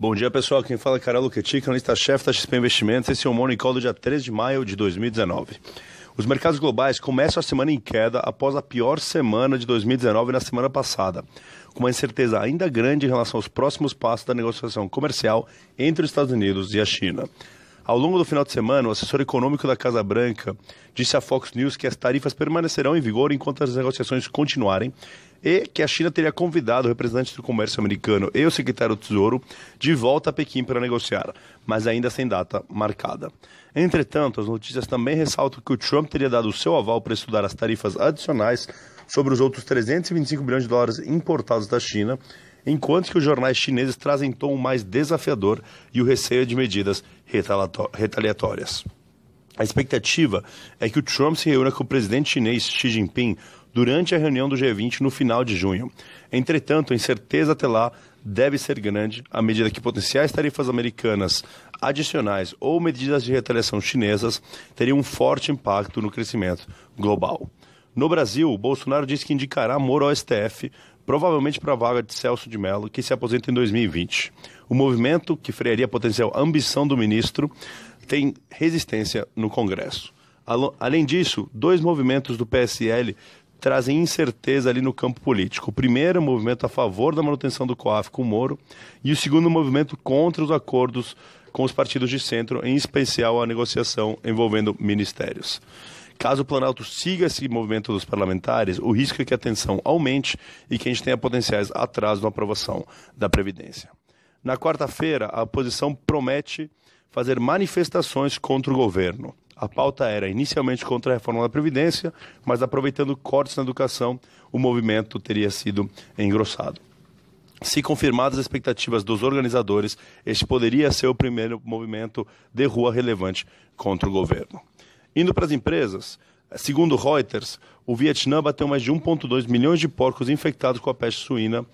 Bom dia, pessoal. Quem fala é Carol Luquetic, analista-chefe da XP Investimentos. Esse é o Morning Call do dia 3 de maio de 2019. Os mercados globais começam a semana em queda após a pior semana de 2019 na semana passada, com uma incerteza ainda grande em relação aos próximos passos da negociação comercial entre os Estados Unidos e a China. Ao longo do final de semana, o assessor econômico da Casa Branca disse à Fox News que as tarifas permanecerão em vigor enquanto as negociações continuarem e que a China teria convidado o representante do comércio americano e o secretário do Tesouro de volta a Pequim para negociar, mas ainda sem data marcada. Entretanto, as notícias também ressaltam que o Trump teria dado o seu aval para estudar as tarifas adicionais sobre os outros 325 bilhões de dólares importados da China enquanto que os jornais chineses trazem tom mais desafiador e o receio de medidas retaliatórias. A expectativa é que o Trump se reúna com o presidente chinês Xi Jinping durante a reunião do G20 no final de junho. Entretanto, a incerteza até lá deve ser grande à medida que potenciais tarifas americanas adicionais ou medidas de retaliação chinesas teriam um forte impacto no crescimento global. No Brasil, Bolsonaro disse que indicará Moro ao STF provavelmente para a vaga de Celso de Mello, que se aposenta em 2020. O movimento, que frearia a potencial ambição do ministro, tem resistência no Congresso. Além disso, dois movimentos do PSL trazem incerteza ali no campo político. O primeiro, movimento a favor da manutenção do COAF com o Moro, e o segundo, movimento contra os acordos com os partidos de centro, em especial a negociação envolvendo ministérios. Caso o Planalto siga esse movimento dos parlamentares, o risco é que a tensão aumente e que a gente tenha potenciais atrasos na aprovação da Previdência. Na quarta-feira, a oposição promete fazer manifestações contra o governo. A pauta era inicialmente contra a reforma da Previdência, mas aproveitando cortes na educação, o movimento teria sido engrossado. Se confirmadas as expectativas dos organizadores, este poderia ser o primeiro movimento de rua relevante contra o governo. Indo para as empresas, segundo Reuters, o Vietnã bateu mais de 1,2 milhões de porcos infectados com a peste suína uh,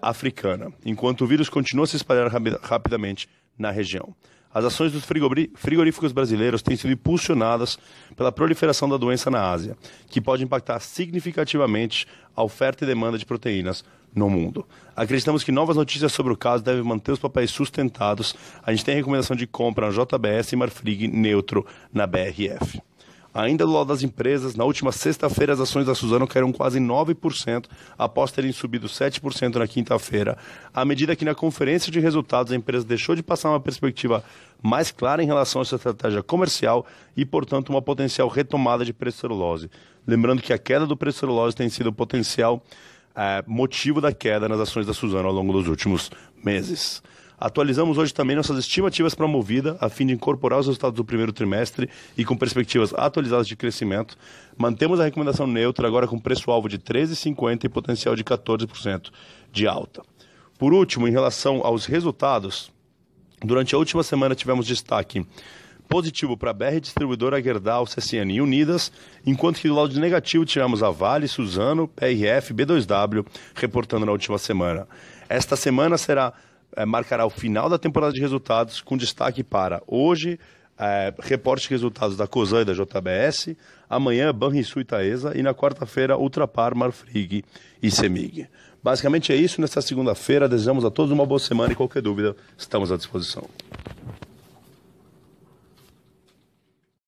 africana, enquanto o vírus continua a se espalhar rapidamente na região. As ações dos frigoríficos brasileiros têm sido impulsionadas pela proliferação da doença na Ásia, que pode impactar significativamente a oferta e demanda de proteínas no mundo. Acreditamos que novas notícias sobre o caso devem manter os papéis sustentados. A gente tem recomendação de compra na JBS e Marfrig neutro na BRF. Ainda do lado das empresas, na última sexta-feira as ações da Suzano caíram quase 9%, após terem subido 7% na quinta-feira, à medida que na conferência de resultados a empresa deixou de passar uma perspectiva mais clara em relação à sua estratégia comercial e, portanto, uma potencial retomada de preço celulose. Lembrando que a queda do preço celulose tem sido potencial é, motivo da queda nas ações da Suzano ao longo dos últimos meses. Atualizamos hoje também nossas estimativas para a Movida, a fim de incorporar os resultados do primeiro trimestre e com perspectivas atualizadas de crescimento. Mantemos a recomendação neutra, agora com preço-alvo de 13,50 e potencial de 14% de alta. Por último, em relação aos resultados, durante a última semana tivemos destaque positivo para BR Distribuidora, Gerdau, CSN e Unidas, enquanto que do lado negativo tivemos a Vale, Suzano, PRF, B2W, reportando na última semana. Esta semana será é, marcará o final da temporada de resultados, com destaque para hoje, é, reporte de resultados da COSAN e da JBS, amanhã Banrisul e Taesa e na quarta-feira Ultrapar, Marfrig e Semig. Basicamente é isso nesta segunda-feira. Desejamos a todos uma boa semana e qualquer dúvida estamos à disposição.